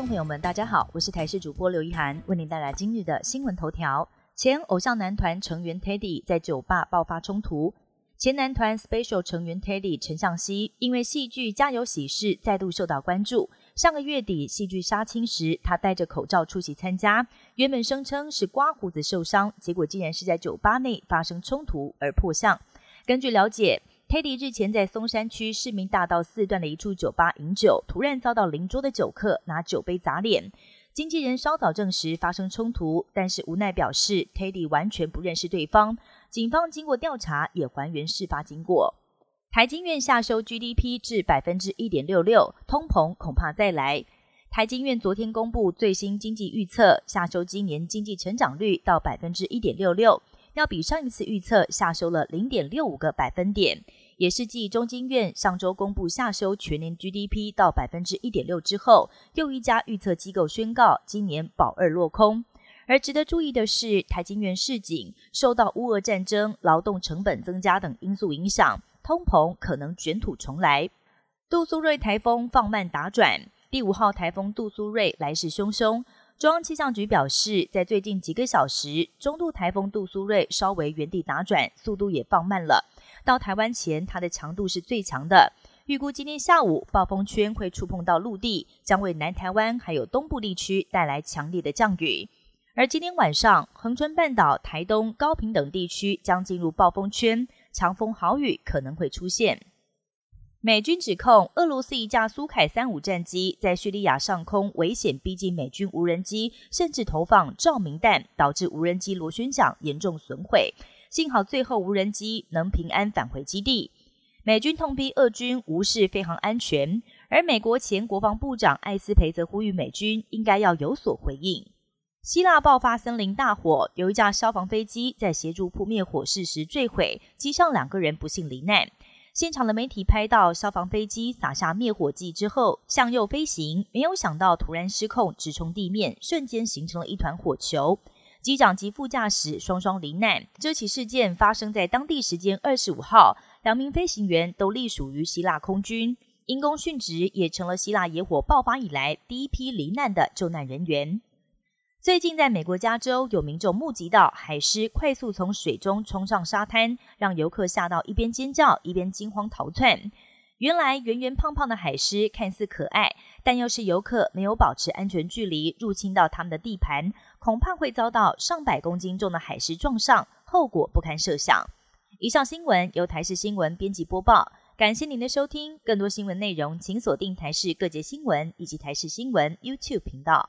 众朋友们，大家好，我是台视主播刘一涵，为您带来今日的新闻头条。前偶像男团成员 Teddy 在酒吧爆发冲突，前男团 Special 成员 Teddy 陈向熙因为戏剧《家有喜事》再度受到关注。上个月底戏剧杀青时，他戴着口罩出席参加，原本声称是刮胡子受伤，结果竟然是在酒吧内发生冲突而破相。根据了解。Teddy 日前在松山区市民大道四段的一处酒吧饮酒，突然遭到邻桌的酒客拿酒杯砸脸。经纪人稍早证实发生冲突，但是无奈表示 Teddy 完全不认识对方。警方经过调查也还原事发经过。台金院下修 GDP 至百分之一点六六，通膨恐怕再来。台金院昨天公布最新经济预测，下修今年经济成长率到百分之一点六六。要比上一次预测下修了零点六五个百分点，也是继中经院上周公布下修全年 GDP 到百分之一点六之后，又一家预测机构宣告今年保二落空。而值得注意的是，台经院市井受到乌俄战争、劳动成本增加等因素影响，通膨可能卷土重来。杜苏芮台风放慢打转，第五号台风杜苏芮来势汹汹。中央气象局表示，在最近几个小时，中度台风杜苏芮稍微原地打转，速度也放慢了。到台湾前，它的强度是最强的。预估今天下午，暴风圈会触碰到陆地，将为南台湾还有东部地区带来强烈的降雨。而今天晚上，恒春半岛、台东、高平等地区将进入暴风圈，强风豪雨可能会出现。美军指控俄罗斯一架苏凯三五战机在叙利亚上空危险逼近美军无人机，甚至投放照明弹，导致无人机螺旋桨严重损毁。幸好最后无人机能平安返回基地。美军痛批俄军无视飞行安全，而美国前国防部长艾斯培则呼吁美军应该要有所回应。希腊爆发森林大火，有一架消防飞机在协助扑灭火势时坠毁，机上两个人不幸罹难。现场的媒体拍到消防飞机撒下灭火剂之后向右飞行，没有想到突然失控，直冲地面，瞬间形成了一团火球。机长及副驾驶双双罹难。这起事件发生在当地时间二十五号，两名飞行员都隶属于希腊空军，因公殉职，也成了希腊野火爆发以来第一批罹难的救难人员。最近，在美国加州，有民众目击到海狮快速从水中冲上沙滩，让游客吓到一边尖叫一边惊慌逃窜。原来，圆圆胖胖的海狮看似可爱，但要是游客没有保持安全距离，入侵到他们的地盘，恐怕会遭到上百公斤重的海狮撞上，后果不堪设想。以上新闻由台视新闻编辑播报，感谢您的收听。更多新闻内容，请锁定台视各界新闻以及台视新闻 YouTube 频道。